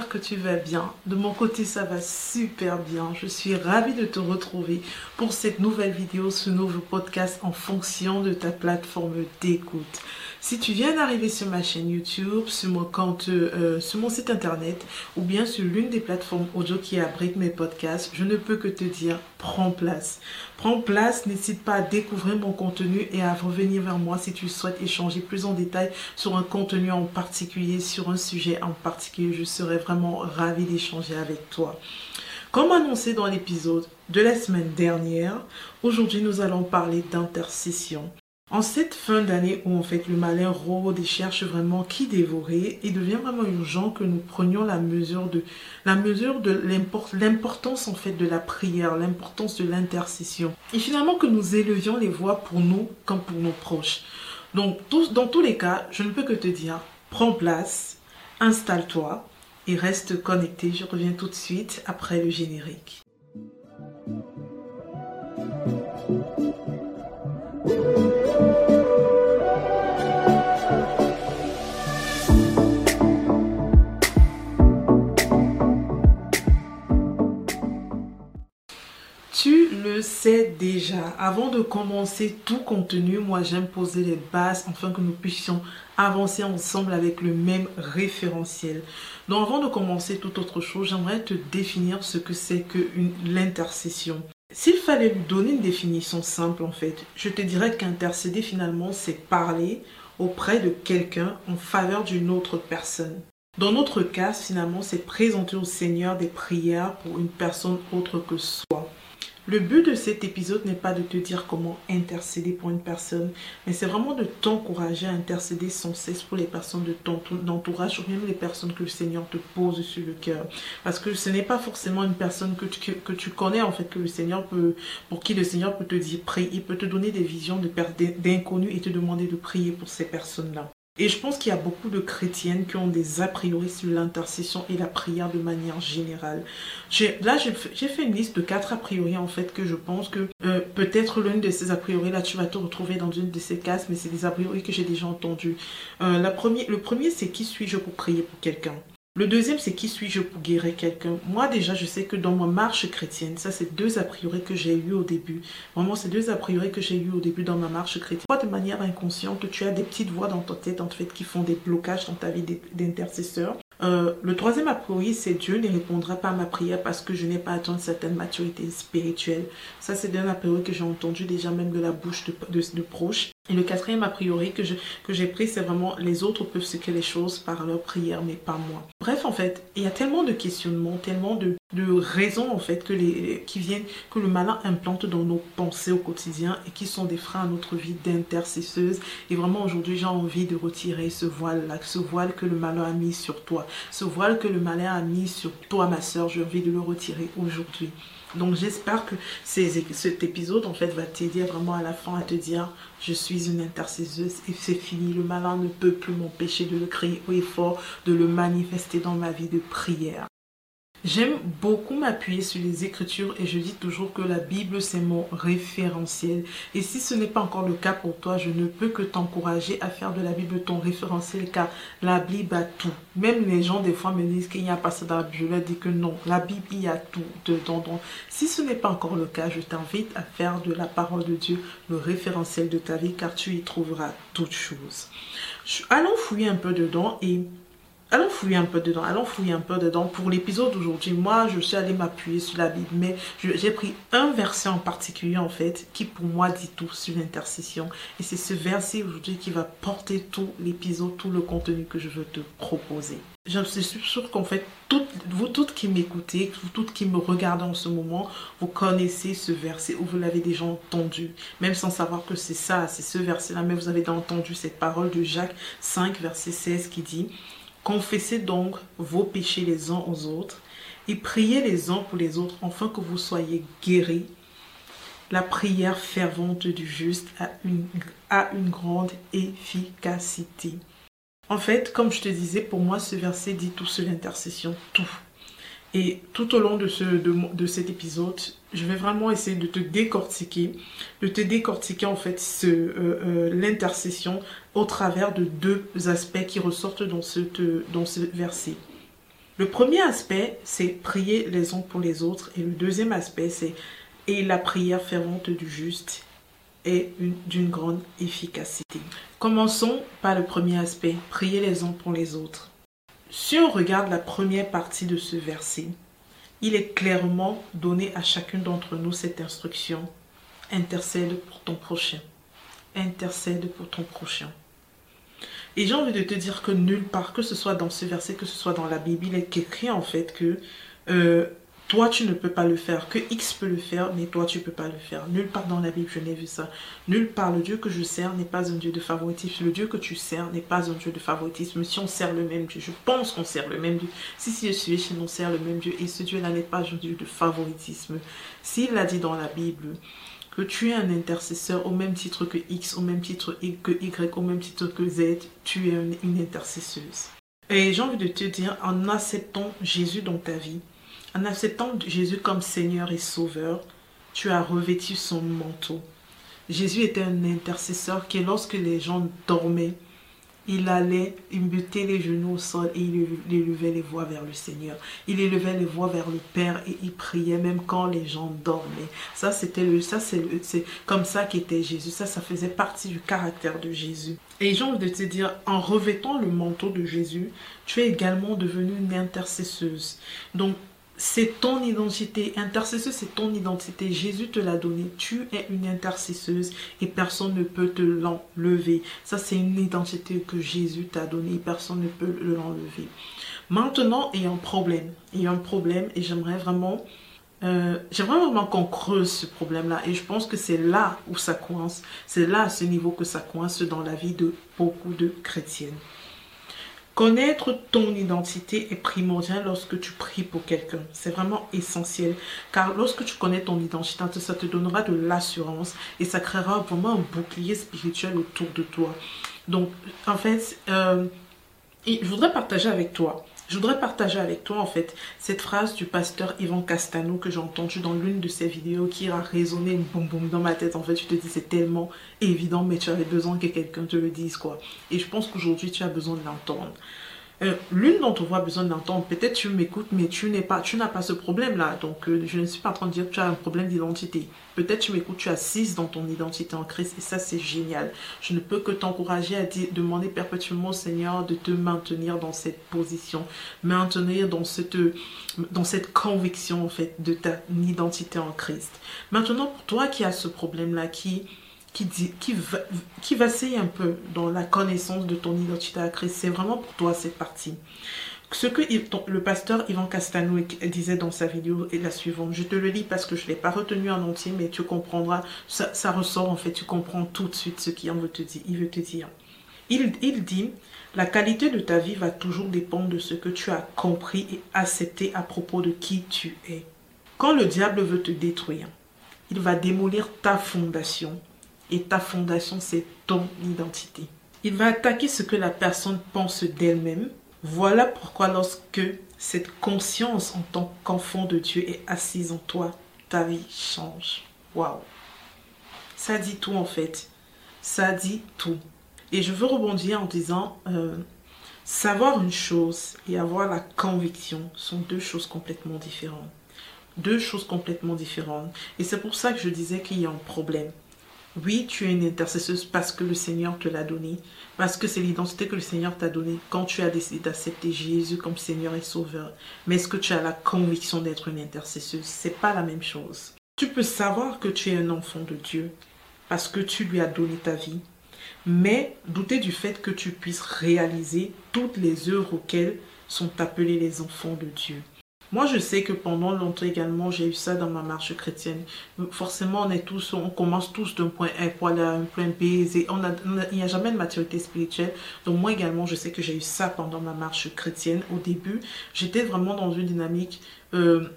que tu vas bien. De mon côté, ça va super bien. Je suis ravie de te retrouver pour cette nouvelle vidéo, ce nouveau podcast en fonction de ta plateforme d'écoute. Si tu viens d'arriver sur ma chaîne YouTube, sur mon compte, euh, sur mon site internet ou bien sur l'une des plateformes audio qui abrite mes podcasts, je ne peux que te dire prends place. Prends place, n'hésite pas à découvrir mon contenu et à revenir vers moi si tu souhaites échanger plus en détail sur un contenu en particulier, sur un sujet en particulier. Je serais vraiment ravie d'échanger avec toi. Comme annoncé dans l'épisode de la semaine dernière, aujourd'hui nous allons parler d'intercession. En cette fin d'année où en fait le malin rôde et cherche vraiment qui dévorer, il devient vraiment urgent que nous prenions la mesure de la mesure de l'importance en fait de la prière, l'importance de l'intercession et finalement que nous élevions les voix pour nous comme pour nos proches. Donc dans tous les cas, je ne peux que te dire prends place, installe-toi et reste connecté. Je reviens tout de suite après le générique. Sais déjà. Avant de commencer tout contenu, moi j'aime poser les bases afin que nous puissions avancer ensemble avec le même référentiel. Donc avant de commencer toute autre chose, j'aimerais te définir ce que c'est que l'intercession. S'il fallait lui donner une définition simple en fait, je te dirais qu'intercéder finalement c'est parler auprès de quelqu'un en faveur d'une autre personne. Dans notre cas, finalement, c'est présenter au Seigneur des prières pour une personne autre que soi. Le but de cet épisode n'est pas de te dire comment intercéder pour une personne, mais c'est vraiment de t'encourager à intercéder sans cesse pour les personnes de ton entourage ou même les personnes que le Seigneur te pose sur le cœur. Parce que ce n'est pas forcément une personne que tu, connais, en fait, que le Seigneur peut, pour qui le Seigneur peut te dire prie. Il peut te donner des visions d'inconnus et te demander de prier pour ces personnes-là. Et je pense qu'il y a beaucoup de chrétiennes qui ont des a priori sur l'intercession et la prière de manière générale. Là, j'ai fait une liste de quatre a priori en fait que je pense que euh, peut-être l'une de ces a priori là, tu vas te retrouver dans une de ces cases, mais c'est des a priori que j'ai déjà entendus. Euh, le premier, c'est qui suis-je pour prier pour quelqu'un? Le deuxième, c'est qui suis-je pour guérir quelqu'un? Moi, déjà, je sais que dans ma marche chrétienne, ça, c'est deux a priori que j'ai eu au début. Vraiment, c'est deux a priori que j'ai eu au début dans ma marche chrétienne. Toi, de manière inconsciente, tu as des petites voix dans ta tête, en fait, qui font des blocages dans ta vie d'intercesseur. Euh, le troisième a priori, c'est Dieu ne répondra pas à ma prière parce que je n'ai pas atteint une certaine maturité spirituelle. Ça, c'est un a priori que j'ai entendu déjà même de la bouche de, de, de proches. Et le quatrième a priori que, je, que j'ai pris, c'est vraiment les autres peuvent se les choses par leur prière, mais pas moi. Bref, en fait, il y a tellement de questionnements, tellement de, de raisons, en fait, que les, qui viennent, que le malin implante dans nos pensées au quotidien et qui sont des freins à notre vie d'intercesseuse. Et vraiment, aujourd'hui, j'ai envie de retirer ce voile-là, ce voile que le malin a mis sur toi, ce voile que le malin a mis sur toi, ma soeur, j'ai envie de le retirer aujourd'hui. Donc j'espère que cet épisode en fait va t'aider vraiment à la fin à te dire je suis une intercesseuse et c'est fini. Le malin ne peut plus m'empêcher de le crier haut et fort, de le manifester dans ma vie de prière. J'aime beaucoup m'appuyer sur les Écritures et je dis toujours que la Bible, c'est mon référentiel. Et si ce n'est pas encore le cas pour toi, je ne peux que t'encourager à faire de la Bible ton référentiel car la Bible a tout. Même les gens, des fois, me disent qu'il n'y a pas ça dans la Bible. Je leur dis que non, la Bible, y a tout dedans. Donc, si ce n'est pas encore le cas, je t'invite à faire de la parole de Dieu le référentiel de ta vie car tu y trouveras toutes choses. Allons fouiller un peu dedans et allons fouiller un peu dedans, allons fouiller un peu dedans. Pour l'épisode d'aujourd'hui, moi, je suis allée m'appuyer sur la Bible, mais j'ai pris un verset en particulier, en fait, qui pour moi dit tout sur l'intercession. Et c'est ce verset aujourd'hui qui va porter tout l'épisode, tout le contenu que je veux te proposer. Je suis sûre qu'en fait, vous toutes qui m'écoutez, vous toutes qui me regardez en ce moment, vous connaissez ce verset ou vous l'avez déjà entendu, même sans savoir que c'est ça, c'est ce verset-là, mais vous avez entendu cette parole de Jacques 5, verset 16 qui dit Confessez donc vos péchés les uns aux autres et priez les uns pour les autres afin que vous soyez guéris. La prière fervente du juste a une, a une grande efficacité. En fait, comme je te disais, pour moi, ce verset dit tout sur l'intercession, tout. Et tout au long de, ce, de, cet épisode, je vais vraiment essayer de te décortiquer, de te décortiquer en fait euh, euh, l'intercession au travers de deux aspects qui ressortent dans ce, dans ce verset. Le premier aspect, c'est prier les uns pour les autres. Et le deuxième aspect, c'est et la prière fervente du juste est d'une grande efficacité. Commençons par le premier aspect, prier les uns pour les autres. Si on regarde la première partie de ce verset, il est clairement donné à chacun d'entre nous cette instruction. Intercède pour ton prochain. Intercède pour ton prochain. Et j'ai envie de te dire que nulle part, que ce soit dans ce verset, que ce soit dans la Bible, il est écrit en fait que euh, toi tu ne peux pas le faire, que X peut le faire, mais toi tu ne peux pas le faire. Nulle part dans la Bible je n'ai vu ça. Nulle part le Dieu que je sers n'est pas un Dieu de favoritisme. Le Dieu que tu sers n'est pas un Dieu de favoritisme. Si on sert le même Dieu, je pense qu'on sert le même Dieu. Si si je suis chez on sert le même Dieu. Et ce Dieu-là n'est pas un Dieu de favoritisme. S'il l'a dit dans la Bible, que tu es un intercesseur au même titre que X, au même titre que Y, au même titre que Z, tu es une, intercesseuse. Et j'ai envie de te dire, en acceptant Jésus dans ta vie, en acceptant Jésus comme Seigneur et Sauveur, tu as revêtu son manteau. Jésus était un intercesseur qui, lorsque les gens dormaient, il allait, il les genoux au sol et il élevait les voix vers le Seigneur. Il élevait les voix vers le Père et il priait même quand les gens dormaient. Ça, c'était le, ça, c'est comme ça qu'était Jésus. Ça, ça faisait partie du caractère de Jésus. Et j'ai envie de te dire, en revêtant le manteau de Jésus, tu es également devenue une intercesseuse. Donc, c'est ton identité. Intercesseuse, c'est ton identité. Jésus te l'a donné. Tu es une intercesseuse et personne ne peut te l'enlever. Ça, c'est une identité que Jésus t'a donnée. Personne ne peut l'enlever. Maintenant, il y a un problème. Il y a un problème et j'aimerais vraiment... Euh, j'aimerais vraiment qu'on creuse ce problème-là et je pense que c'est là où ça coince, c'est là à ce niveau que ça coince dans la vie de beaucoup de chrétiennes. Connaître ton identité est primordial lorsque tu pries pour quelqu'un. C'est vraiment essentiel. Car lorsque tu connais ton identité, ça te donnera de l'assurance et ça créera vraiment un bouclier spirituel autour de toi. Donc, en fait, euh, je voudrais partager avec toi je voudrais partager avec toi en fait cette phrase du pasteur Ivan Castano que j'ai entendue dans l'une de ses vidéos qui a résonné boum boum dans ma tête. En fait, je te dis c'est tellement évident mais tu avais besoin que quelqu'un te le dise quoi. Et je pense qu'aujourd'hui tu as besoin de l'entendre. Euh, l'une d'entre vous a besoin d'entendre, peut-être tu m'écoutes, mais tu n'es pas, tu n'as pas ce problème-là. Donc, euh, je ne suis pas en train de dire que tu as un problème d'identité. Peut-être tu m'écoutes, tu assises dans ton identité en Christ, et ça, c'est génial. Je ne peux que t'encourager à demander perpétuellement au Seigneur de te maintenir dans cette position, maintenir dans cette, dans cette conviction, en fait, de ta identité en Christ. Maintenant, pour toi qui as ce problème-là, qui qui, va, qui vacille un peu dans la connaissance de ton identité à Christ. C'est vraiment pour toi cette partie. Ce que le pasteur Ivan Castano disait dans sa vidéo est la suivante. Je te le lis parce que je ne l'ai pas retenu en entier, mais tu comprendras. Ça, ressort en fait, tu comprends tout de suite ce qu'il veut te dire. Il, veut te dire. Il dit, la qualité de ta vie va toujours dépendre de ce que tu as compris et accepté à propos de qui tu es. Quand le diable veut te détruire, il va démolir ta fondation et ta fondation, c'est ton identité. Il va attaquer ce que la personne pense d'elle-même. Voilà pourquoi lorsque cette conscience en tant qu'enfant de Dieu est assise en toi, ta vie change. Waouh. Ça dit tout en fait. Ça dit tout. Et je veux rebondir en disant, euh, savoir une chose et avoir la conviction sont deux choses complètement différentes. Deux choses complètement différentes. Et c'est pour ça que je disais qu'il y a un problème. Oui, tu es une intercesseuse parce que le Seigneur te l'a donné, parce que c'est l'identité que le Seigneur t'a donnée quand tu as décidé d'accepter Jésus comme Seigneur et Sauveur. Mais est-ce que tu as la conviction d'être une intercesseuse? C'est pas la même chose. Tu peux savoir que tu es un enfant de Dieu parce que tu lui as donné ta vie, mais douter du fait que tu puisses réaliser toutes les œuvres auxquelles sont appelés les enfants de Dieu. Moi, je sais que pendant longtemps également, j'ai eu ça dans ma marche chrétienne. Forcément, on est tous, on commence tous d'un point A pour aller à un point B. Et on a, il n'y a jamais de maturité spirituelle. Donc moi également, je sais que j'ai eu ça pendant ma marche chrétienne. Au début, j'étais vraiment dans une dynamique. Euh,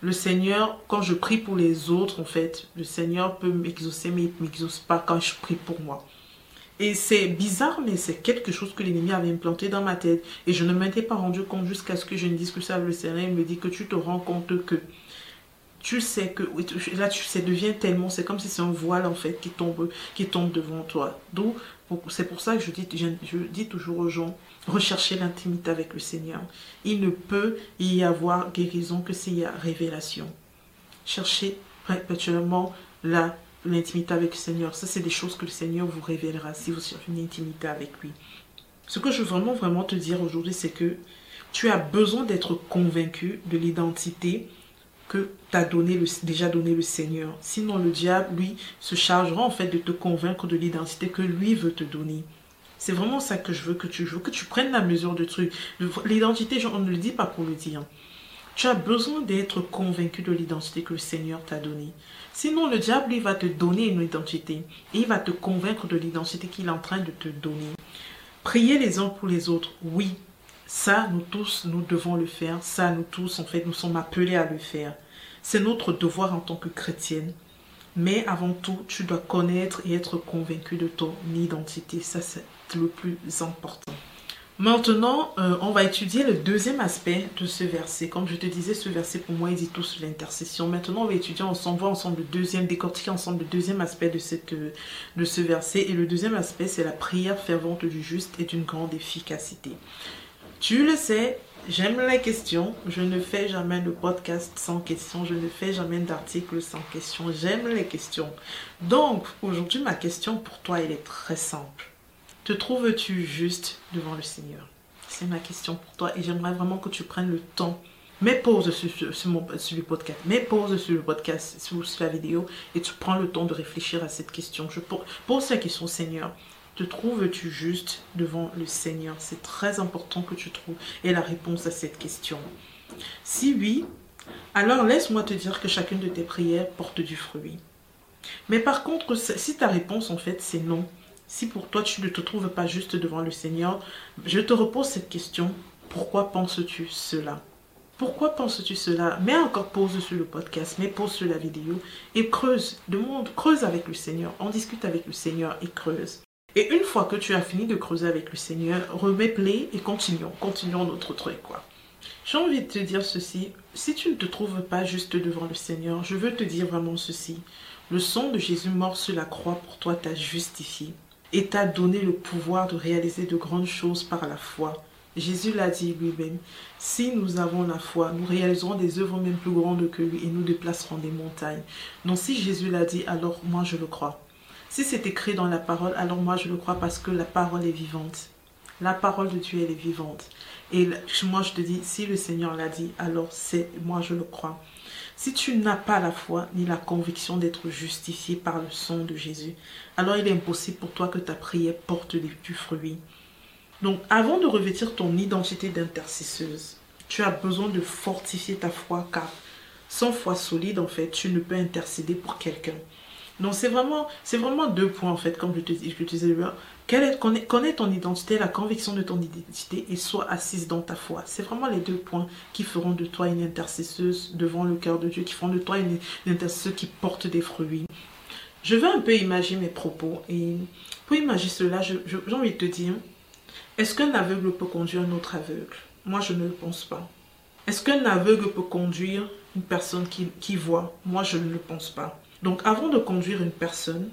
le Seigneur, quand je prie pour les autres, en fait, le Seigneur peut m'exaucer, mais il ne m'exauce pas quand je prie pour moi. Et c'est bizarre, mais c'est quelque chose que l'ennemi avait implanté dans ma tête. Et je ne m'étais pas rendu compte jusqu'à ce que je ne discute ça avec le Seigneur. Me dit que tu te rends compte que tu sais que là tu sais devient tellement c'est comme si c'est un voile en fait qui tombe qui tombe devant toi d'où C'est pour ça que je dis, je dis toujours aux gens, recherchez l'intimité avec le Seigneur. Il ne peut y avoir guérison que s'il y a révélation. Cherchez perpétuellement l'intimité avec le Seigneur. Ça, c'est des choses que le Seigneur vous révélera si vous cherchez une intimité avec lui. Ce que je veux vraiment, vraiment te dire aujourd'hui, c'est que tu as besoin d'être convaincu de l'identité que t'a donné le, déjà donné le Seigneur. Sinon, le diable, lui, se chargera en fait de te convaincre de l'identité que lui veut te donner. C'est vraiment ça que je veux que tu joues, que tu prennes la mesure de truc. L'identité, on ne le dit pas pour le dire. Tu as besoin d'être convaincu de l'identité que le Seigneur t'a donnée. Sinon, le diable, lui, va te donner une identité. Et il va te convaincre de l'identité qu'il est en train de te donner. Prier les uns pour les autres, oui, ça, nous tous, nous devons le faire. Ça, nous tous, en fait, nous sommes appelés à le faire. C'est notre devoir en tant que chrétienne. Mais avant tout, tu dois connaître et être convaincu de ton identité. Ça, c'est le plus important. Maintenant, euh, on va étudier le deuxième aspect de ce verset. Comme je te disais, ce verset pour moi, il dit tout sur l'intercession. Maintenant, on va étudier ensemble, ensemble le deuxième, décortiquer ensemble le deuxième aspect de, cette, de ce verset. Et le deuxième aspect, c'est la prière fervente du juste et d'une grande efficacité. Tu le sais, j'aime les questions. Je ne fais jamais de podcast sans questions. Je ne fais jamais d'article sans questions. J'aime les questions. Donc, aujourd'hui, ma question pour toi, elle est très simple. Te trouves-tu juste devant le Seigneur? C'est ma question pour toi et j'aimerais vraiment que tu prennes le temps. Mets pause sur, sur, le podcast. Mets pause sur le podcast, sur, sur la vidéo et tu prends le temps de réfléchir à cette question. Je pose la question, Seigneur. Te trouves-tu juste devant le Seigneur? C'est très important que tu trouves et la réponse à cette question. Si oui, alors laisse-moi te dire que chacune de tes prières porte du fruit. Mais par contre, si ta réponse en fait c'est non, si pour toi tu ne te trouves pas juste devant le Seigneur, je te repose cette question. Pourquoi penses-tu cela? Pourquoi penses-tu cela? Mets encore pause sur le podcast, mets pause sur la vidéo et creuse, demande, creuse avec le Seigneur. On discute avec le Seigneur et creuse. Et une fois que tu as fini de creuser avec le Seigneur, remets play et continuons. Continuons notre truc. J'ai envie de te dire ceci. Si tu ne te trouves pas juste devant le Seigneur, je veux te dire vraiment ceci. Le sang de Jésus mort sur la croix pour toi t'a justifié et t'a donné le pouvoir de réaliser de grandes choses par la foi. Jésus l'a dit lui-même, si nous avons la foi, nous réaliserons des œuvres même plus grandes que lui et nous déplacerons des montagnes. Donc si Jésus l'a dit, alors moi je le crois. Si c'est écrit dans la parole, alors moi je le crois parce que la parole est vivante. La parole de Dieu, elle est vivante. Et moi je te dis, si le Seigneur l'a dit, alors c'est moi je le crois. Si tu n'as pas la foi ni la conviction d'être justifié par le sang de Jésus, alors il est impossible pour toi que ta prière porte du fruit. Donc avant de revêtir ton identité d'intercesseuse, tu as besoin de fortifier ta foi car sans foi solide, en fait, tu ne peux intercéder pour quelqu'un. Donc c'est vraiment, deux points en fait, comme je te, je te disais Quelle connais, ton identité, la conviction de ton identité et sois assise dans ta foi. C'est vraiment les deux points qui feront de toi une intercesseuse devant le cœur de Dieu, qui feront de toi une, intercesseuse qui porte des fruits. Je vais un peu imaginer mes propos et pour imaginer cela, j'ai envie de te dire, est-ce qu'un aveugle peut conduire un autre aveugle? Moi, je ne le pense pas. Est-ce qu'un aveugle peut conduire une personne qui voit? Moi, je ne le pense pas. Donc avant de conduire une personne,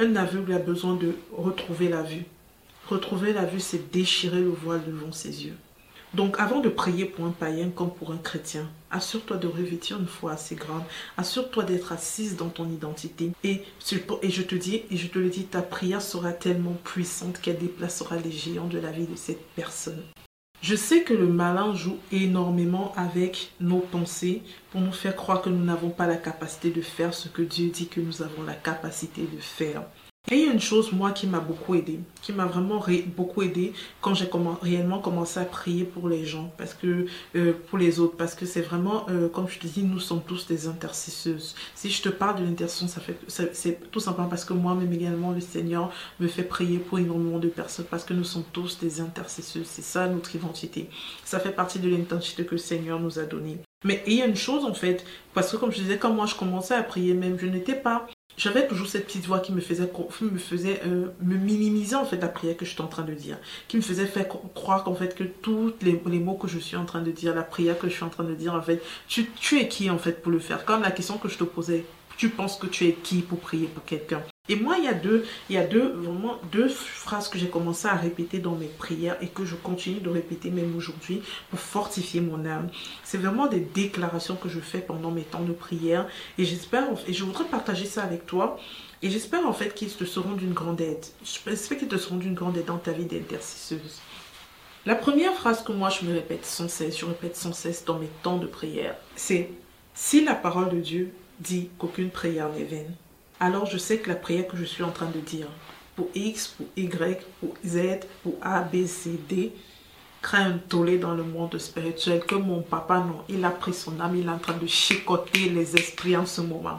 un aveugle a besoin de retrouver la vue. Retrouver la vue, c'est déchirer le voile devant ses yeux. Donc avant de prier pour un païen comme pour un chrétien, assure-toi de revêtir une foi assez grande. Assure-toi d'être assise dans ton identité. Et, je te dis, et je te le dis, ta prière sera tellement puissante qu'elle déplacera les géants de la vie de cette personne. Je sais que le malin joue énormément avec nos pensées pour nous faire croire que nous n'avons pas la capacité de faire ce que Dieu dit que nous avons la capacité de faire. Et il y a une chose, moi, qui m'a beaucoup aidé, qui m'a vraiment beaucoup aidé quand j'ai réellement commencé à prier pour les gens, parce que euh, pour les autres, parce que c'est vraiment, euh, comme je te dis, nous sommes tous des intercesseuses. Si je te parle de l'intercession, ça fait, c'est tout simplement parce que moi-même également, le Seigneur me fait prier pour énormément de personnes, parce que nous sommes tous des intercesseuses. C'est ça notre identité. Ça fait partie de l'identité que le Seigneur nous a donnée. Mais il y a une chose en fait, parce que comme je disais, quand moi je commençais à prier même, je n'étais pas j'avais toujours cette petite voix qui me faisait, me, faisait euh, me minimiser en fait la prière que je suis en train de dire, qui me faisait faire croire qu'en fait que tous les, les, mots que je suis en train de dire, la prière que je suis en train de dire, en fait, tu, tu es qui en fait pour le faire? Comme la question que je te posais, tu penses que tu es qui pour prier pour quelqu'un? Et moi, il y a deux, phrases que j'ai commencé à répéter dans mes prières et que je continue de répéter même aujourd'hui pour fortifier mon âme. C'est vraiment des déclarations que je fais pendant mes temps de prière et j'espère, et je voudrais partager ça avec toi. Et j'espère en fait qu'ils te seront d'une grande aide. J'espère qu'ils te seront d'une grande aide dans ta vie d'intercesseuse. La première phrase que moi je me répète sans cesse, je répète sans cesse dans mes temps de prière, c'est si la parole de Dieu dit qu'aucune prière n'est vaine, alors je sais que la prière que je suis en train de dire, pour X, pour Y, pour Z, pour A, B, C, D, crée un tollé dans le monde spirituel que mon papa, non, il a pris son âme, il est en train de chicoter les esprits en ce moment.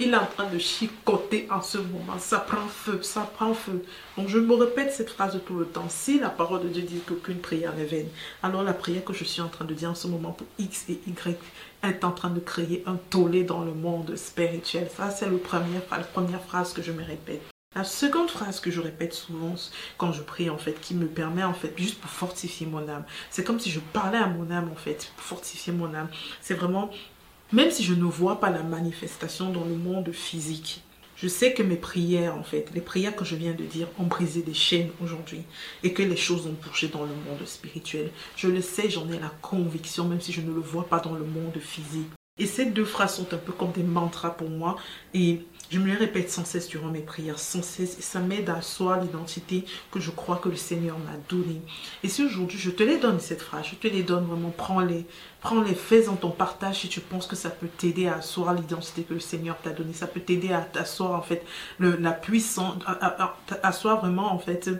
Il est en train de chicoter en ce moment. Ça prend feu, ça prend feu. Donc je me répète cette phrase tout le temps. Si la parole de Dieu dit qu'aucune prière n'est vaine, alors la prière que je suis en train de dire en ce moment pour X et Y est en train de créer un tollé dans le monde spirituel. Ça, c'est la première phrase que je me répète. La seconde phrase que je répète souvent quand je prie, en fait, qui me permet, en fait, juste pour fortifier mon âme. C'est comme si je parlais à mon âme, en fait, pour fortifier mon âme. C'est vraiment, même si je ne vois pas la manifestation dans le monde physique, je sais que mes prières, en fait, les prières que je viens de dire, ont brisé des chaînes aujourd'hui et que les choses ont bougé dans le monde spirituel. Je le sais, j'en ai la conviction, même si je ne le vois pas dans le monde physique. Et ces deux phrases sont un peu comme des mantras pour moi. Je me les répète sans cesse durant mes prières, sans cesse. Et ça m'aide à asseoir l'identité que je crois que le Seigneur m'a donnée. Et si aujourd'hui je te les donne, cette phrase, je te les donne vraiment, prends-les. Prends-les, fais-en ton partage si tu penses que ça peut t'aider à asseoir l'identité que le Seigneur t'a donnée. Ça peut t'aider à asseoir en fait la puissance, à, asseoir vraiment en fait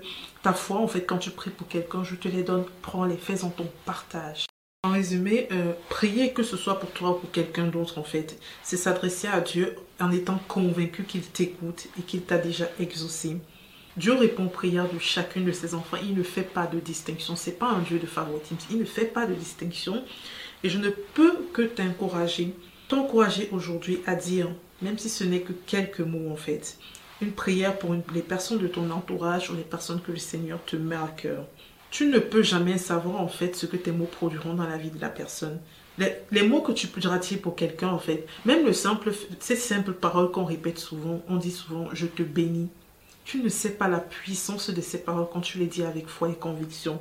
ta foi en fait quand tu pries pour quelqu'un. Je te les donne, prends-les, fais-en ton partage. En résumé, euh, prier que ce soit pour toi ou pour quelqu'un d'autre en fait, c'est s'adresser à Dieu en étant convaincu qu'il t'écoute et qu'il t'a déjà exaucé. Dieu répond aux prières de chacune de ses enfants. Il ne fait pas de distinction. C'est pas un Dieu de favoritisme. Il ne fait pas de distinction. Et je ne peux que t'encourager, t'encourager aujourd'hui à dire, même si ce n'est que quelques mots en fait, une prière pour les personnes de ton entourage ou les personnes que le Seigneur te met à cœur. Tu ne peux jamais savoir en fait ce que tes mots produiront dans la vie de la personne. Les, mots que tu pourras dire pour quelqu'un en fait, même le simple, ces simples paroles qu'on répète souvent, on dit souvent je te bénis. Tu ne sais pas la puissance de ces paroles quand tu les dis avec foi et conviction.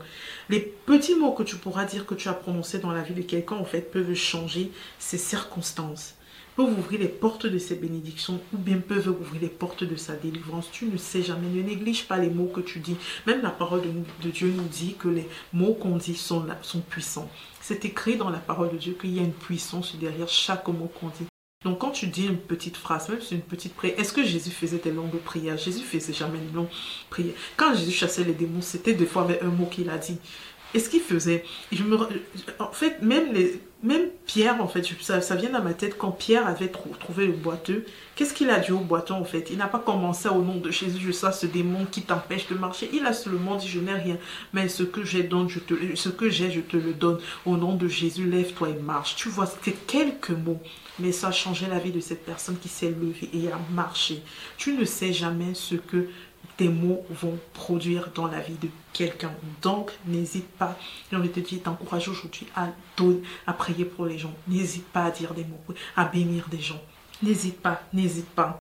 Les petits mots que tu pourras dire que tu as prononcés dans la vie de quelqu'un en fait peuvent changer ses circonstances peuvent ouvrir les portes de ses bénédictions ou bien peuvent ouvrir les portes de sa délivrance. Tu ne sais jamais. Ne néglige pas les mots que tu dis. Même la parole de, Dieu nous dit que les mots qu'on dit sont, sont puissants. C'est écrit dans la parole de Dieu qu'il y a une puissance derrière chaque mot qu'on dit. Donc quand tu dis une petite phrase, même si une petite prière, est-ce que Jésus faisait des longues prières? Jésus faisait jamais une longue prière. Quand Jésus chassait les démons, c'était des fois avec un mot qu'il a dit. Et ce qu'il faisait, je me, en fait, même, les, même Pierre, en fait, ça, ça vient dans ma tête, quand Pierre avait trouvé le boiteux, qu'est-ce qu'il a dit au boiteux, en fait? Il n'a pas commencé au nom de Jésus, je sais ce démon qui t'empêche de marcher. Il a seulement dit, je n'ai rien, mais ce que j'ai, je te, ce que j'ai, je te le donne. Au nom de Jésus, lève-toi et marche. Tu vois, c'était quelques mots, mais ça a changé la vie de cette personne qui s'est levée et a marché. Tu ne sais jamais ce que tes mots vont produire dans la vie de quelqu'un. Donc, n'hésite pas, j'ai envie de te dire, t'encourage aujourd'hui à, à prier pour les gens. N'hésite pas à dire des mots, à bénir des gens. N'hésite pas, n'hésite pas.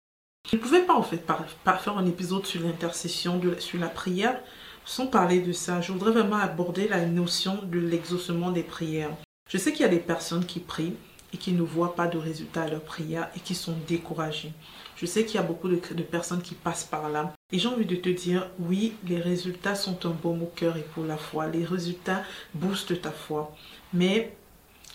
Je ne pouvais pas en fait faire un épisode sur l'intercession, sur la prière, sans parler de ça. Je voudrais vraiment aborder la notion de l'exaucement des prières. Je sais qu'il y a des personnes qui prient et qui ne voient pas de résultat à leur prière et qui sont découragées. Je sais qu'il y a beaucoup de, personnes qui passent par là. Et j'ai envie de te dire, oui, les résultats sont un baume au cœur et pour la foi. Les résultats boostent ta foi. Mais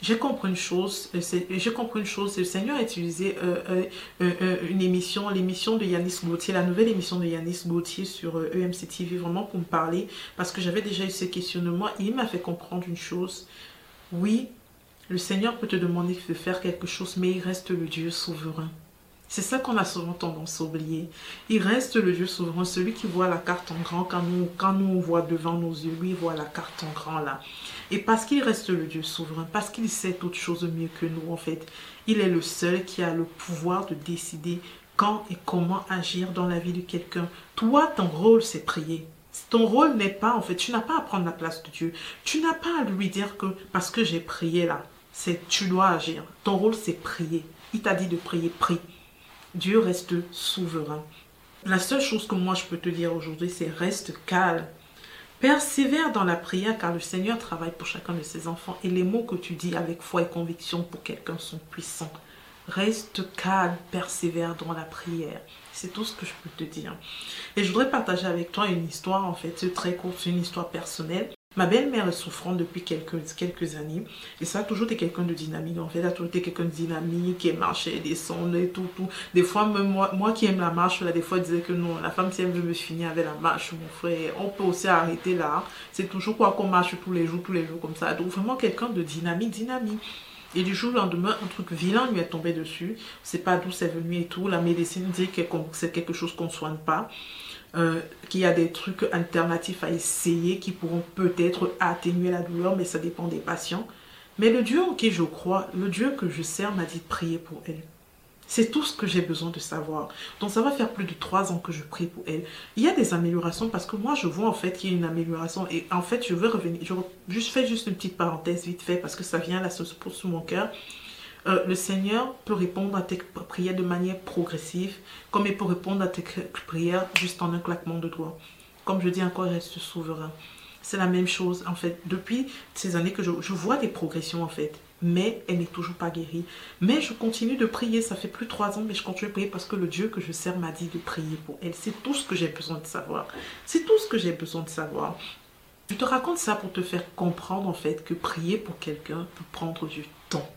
j'ai compris une chose, euh, compris une chose, le Seigneur a utilisé euh, euh, une émission, l'émission de Yanis Gauthier, la nouvelle émission de Yanis Gauthier sur EMC TV, vraiment pour me parler, parce que j'avais déjà eu ce questionnement, et il m'a fait comprendre une chose. Oui, le Seigneur peut te demander de faire quelque chose, mais il reste le Dieu souverain. C'est ça qu'on a souvent tendance à oublier. Il reste le Dieu souverain, celui qui voit la carte en grand quand nous, quand nous on voit devant nos yeux, lui voit la carte en grand là. Et parce qu'il reste le Dieu souverain, parce qu'il sait toute chose mieux que nous en fait, il est le seul qui a le pouvoir de décider quand et comment agir dans la vie de quelqu'un. Toi, ton rôle, c'est prier. Ton rôle n'est pas, en fait, tu n'as pas à prendre la place de Dieu. Tu n'as pas à lui dire que parce que j'ai prié là, c'est tu dois agir. Ton rôle, c'est prier. Il t'a dit de prier, prie. Dieu reste souverain. La seule chose que moi je peux te dire aujourd'hui, c'est reste calme. Persévère dans la prière car le Seigneur travaille pour chacun de ses enfants et les mots que tu dis avec foi et conviction pour quelqu'un sont puissants. Reste calme, persévère dans la prière. C'est tout ce que je peux te dire. Et je voudrais partager avec toi une histoire, en fait, c'est très court, c'est une histoire personnelle. Ma belle-mère est souffrante depuis quelques, quelques années et ça a toujours été quelqu'un de dynamique. En fait, elle a toujours été quelqu'un de dynamique qui marchait, descendait, tout, tout. Des fois, même moi, moi qui aime la marche, là, des fois, elle disait que non, la femme, si elle veut me finir avec la marche, mon frère, on peut aussi arrêter là. C'est toujours quoi qu'on marche tous les jours, tous les jours comme ça. Donc, vraiment quelqu'un de dynamique, dynamique. Et du jour au lendemain, un truc vilain lui est tombé dessus. C'est pas d'où c'est venu et tout. La médecine dit que c'est quelque chose qu'on ne soigne pas. Euh, qu'il y a des trucs alternatifs à essayer qui pourront peut-être atténuer la douleur, mais ça dépend des patients. Mais le Dieu en qui je crois, le Dieu que je sers m'a dit de prier pour elle. C'est tout ce que j'ai besoin de savoir. Donc ça va faire plus de trois ans que je prie pour elle. Il y a des améliorations parce que moi je vois en fait qu'il y a une amélioration et en fait je veux revenir. Je, fais juste une petite parenthèse vite fait parce que ça vient là sous mon cœur. Euh, le Seigneur peut répondre à tes prières de manière progressive, comme il peut répondre à tes prières juste en un claquement de doigts. Comme je dis encore, il reste souverain. C'est la même chose, en fait. Depuis ces années que je, vois des progressions, en fait. Mais elle n'est toujours pas guérie. Mais je continue de prier. Ça fait plus de trois ans, mais je continue de prier parce que le Dieu que je sers m'a dit de prier pour elle. C'est tout ce que j'ai besoin de savoir. C'est tout ce que j'ai besoin de savoir. Je te raconte ça pour te faire comprendre, en fait, que prier pour quelqu'un peut prendre du temps.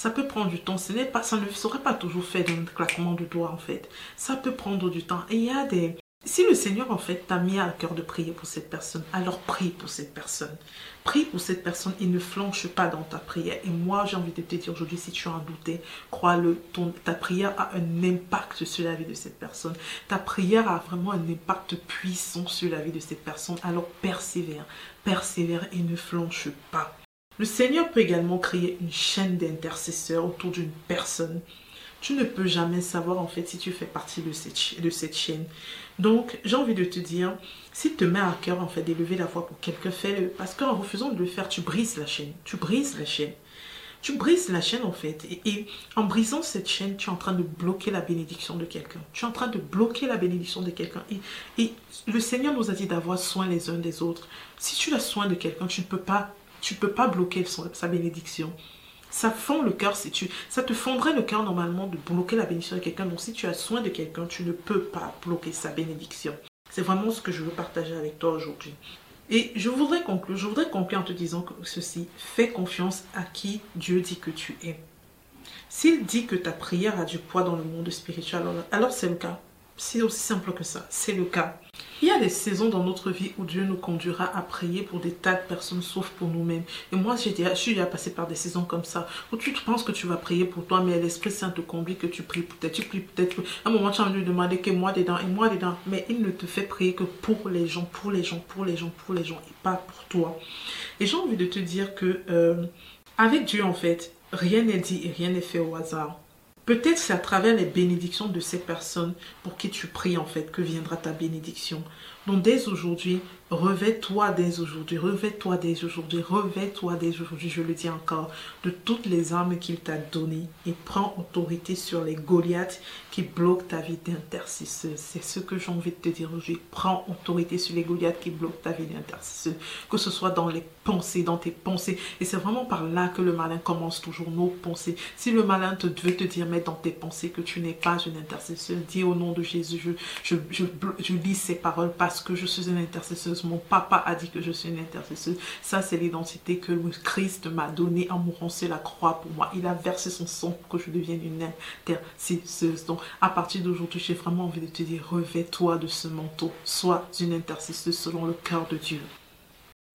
Ça peut prendre du temps. Ça ne serait pas toujours fait d'un claquement de doigts, en fait. Ça peut prendre du temps. Et il y a des... Si le Seigneur, en fait, t'a mis à cœur de prier pour cette personne, alors prie pour cette personne. Prie pour cette personne et ne flanche pas dans ta prière. Et moi, j'ai envie de te dire aujourd'hui, si tu en doutais, crois-le, ta prière a un impact sur la vie de cette personne. Ta prière a vraiment un impact puissant sur la vie de cette personne. Alors persévère, persévère et ne flanche pas. Le Seigneur peut également créer une chaîne d'intercesseurs autour d'une personne. Tu ne peux jamais savoir en fait si tu fais partie de cette, chaîne. Donc, j'ai envie de te dire, si te mets à cœur en fait d'élever la voix pour quelqu'un, fais-le. Parce qu'en refusant de le faire, tu brises la chaîne. Tu brises la chaîne. Tu brises la chaîne en fait. Et, en brisant cette chaîne, tu es en train de bloquer la bénédiction de quelqu'un. Tu es en train de bloquer la bénédiction de quelqu'un. Et le Seigneur nous a dit d'avoir soin les uns des autres. Si tu as soin de quelqu'un, tu ne peux pas tu peux pas bloquer sa bénédiction. Ça le cœur. Ça te fondrait le cœur normalement de bloquer la bénédiction de quelqu'un. Donc si tu as soin de quelqu'un, tu ne peux pas bloquer sa bénédiction. C'est vraiment ce que je veux partager avec toi aujourd'hui. Et je voudrais conclure, je voudrais conclure en te disant que ceci, fais confiance à qui Dieu dit que tu es. S'il dit que ta prière a du poids dans le monde spirituel, alors c'est le cas. C'est aussi simple que ça, c'est le cas. Il y a des saisons dans notre vie où Dieu nous conduira à prier pour des tas de personnes, sauf pour nous-mêmes. Et moi, j'ai je suis déjà passé par des saisons comme ça, où tu penses que tu vas prier pour toi, mais l'Esprit Saint te conduit que tu pries peut-être, tu pries peut-être. À un moment, tu as envie de demander que moi dedans et moi dedans, mais il ne te fait prier que pour les gens, pour les gens, pour les gens, pour les gens, et pas pour toi. Et j'ai envie de te dire que euh, avec Dieu, en fait, rien n'est dit et rien n'est fait au hasard. Peut-être c'est à travers les bénédictions de ces personnes pour qui tu pries en fait que viendra ta bénédiction. Donc dès aujourd'hui, revêt-toi dès aujourd'hui, revêt-toi dès aujourd'hui, revêt-toi dès aujourd'hui, je le dis encore, de toutes les armes qu'il t'a données et prends autorité sur les Goliaths qui bloquent ta vie d'intercesseur. C'est ce que j'ai envie de te dire aujourd'hui. Prends autorité sur les Goliaths qui bloquent ta vie d'intercesseur. Que ce soit dans les pensées, dans tes pensées. Et c'est vraiment par là que le malin commence toujours nos pensées. Si le malin te veut te dire, mais dans tes pensées que tu n'es pas une intercesseur, dis au nom de Jésus, je, je, je, lis ces paroles parce que je suis une intercesseuse. Mon papa a dit que je suis une intercesseuse. Ça, c'est l'identité que le Christ m'a donnée en mourant sur la croix pour moi. Il a versé son sang pour que je devienne une intercesseuse. Donc, à partir d'aujourd'hui, j'ai vraiment envie de te dire, revêt-toi de ce manteau. Sois une intercesseuse selon le cœur de Dieu.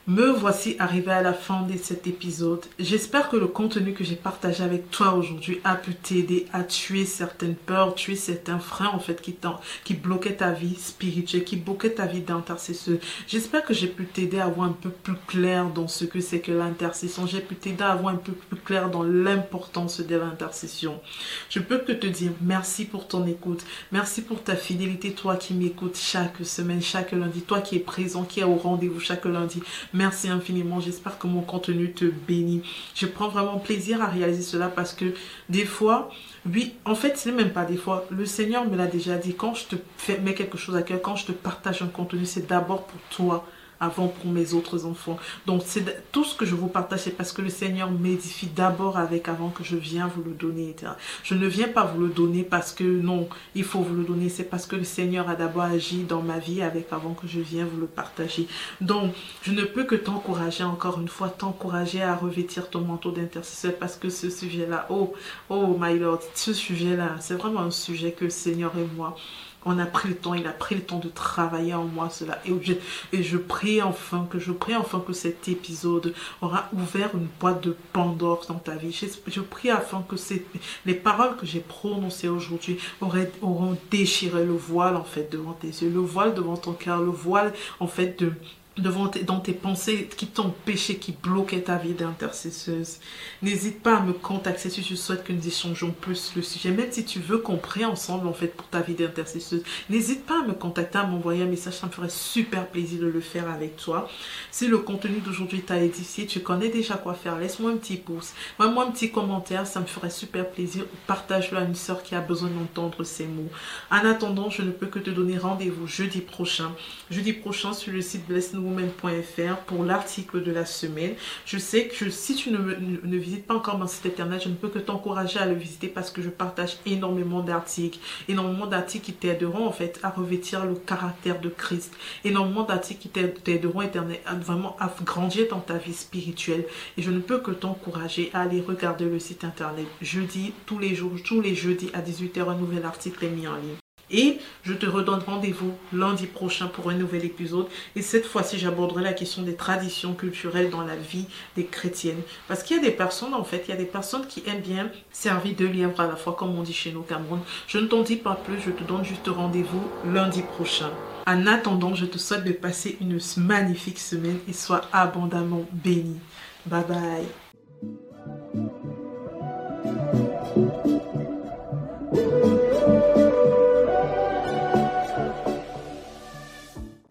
Me voici arrivé à la fin de cet épisode. J'espère que le contenu que j'ai partagé avec toi aujourd'hui a pu t'aider à tuer certaines peurs, tuer certains freins en fait qui, qui bloquaient ta vie spirituelle, qui bloquaient ta vie d'intercesseur. J'espère que j'ai pu t'aider à voir un peu plus clair dans ce que c'est que l'intercession. J'ai pu t'aider à voir un peu plus clair dans l'importance de l'intercession. Je peux que te dire merci pour ton écoute. Merci pour ta fidélité, toi qui m'écoutes chaque semaine, chaque lundi. Toi qui es présent, qui est au rendez-vous chaque lundi. Merci infiniment. J'espère que mon contenu te bénit. Je prends vraiment plaisir à réaliser cela parce que des fois, oui, en fait, ce n'est même pas des fois. Le Seigneur me l'a déjà dit. Quand je te fais, mets quelque chose à cœur, quand je te partage un contenu, c'est d'abord pour toi avant pour mes autres enfants. Donc, c'est tout ce que je vous partage, c'est parce que le Seigneur m'édifie d'abord avec avant que je viens vous le donner. Je ne viens pas vous le donner parce que non, il faut vous le donner. C'est parce que le Seigneur a d'abord agi dans ma vie avec avant que je viens vous le partager. Donc, je ne peux que t'encourager encore une fois, t'encourager à revêtir ton manteau d'intercesseur parce que ce sujet-là, oh, oh my Lord, ce sujet-là, c'est vraiment un sujet que le Seigneur et moi, on a pris le temps, il a pris le temps de travailler en moi cela. Et je, et je prie enfin que je prie enfin que cet épisode aura ouvert une boîte de Pandore dans ta vie. Je, prie afin que les paroles que j'ai prononcées aujourd'hui auront déchiré le voile en fait devant tes yeux, le voile devant ton cœur, le voile en fait de devant dans tes pensées qui péché, qui bloquaient ta vie d'intercesseuse. N'hésite pas à me contacter si tu souhaites que nous échangeons plus le sujet. Même si tu veux qu'on prie ensemble en fait pour ta vie d'intercesseuse, n'hésite pas à me contacter, à m'envoyer un message. Ça me ferait super plaisir de le faire avec toi. Si le contenu d'aujourd'hui t'a édifié, tu connais déjà quoi faire. Laisse-moi un petit pouce, moi un petit commentaire. Ça me ferait super plaisir. Partage-le à une soeur qui a besoin d'entendre ces mots. En attendant, je ne peux que te donner rendez-vous jeudi prochain. Jeudi prochain sur le site Bless Nous pour l'article de la semaine. Je sais que si tu ne, ne, visites pas encore mon site internet, je ne peux que t'encourager à le visiter parce que je partage énormément d'articles, énormément d'articles qui t'aideront en fait à revêtir le caractère de Christ, énormément d'articles qui t'aideront vraiment à grandir dans ta vie spirituelle. Et je ne peux que t'encourager à aller regarder le site internet jeudi, tous les jours, tous les jeudis à 18h, un nouvel article est mis en ligne. Et je te redonne rendez-vous lundi prochain pour un nouvel épisode. Et cette fois-ci, j'aborderai la question des traditions culturelles dans la vie des chrétiennes. Parce qu'il y a des personnes, en fait, il y a des personnes qui aiment bien servir deux livres à la fois, comme on dit chez nous au Cameroun. Je ne t'en dis pas plus, je te donne juste rendez-vous lundi prochain. En attendant, je te souhaite de passer une magnifique semaine et sois abondamment béni. Bye bye.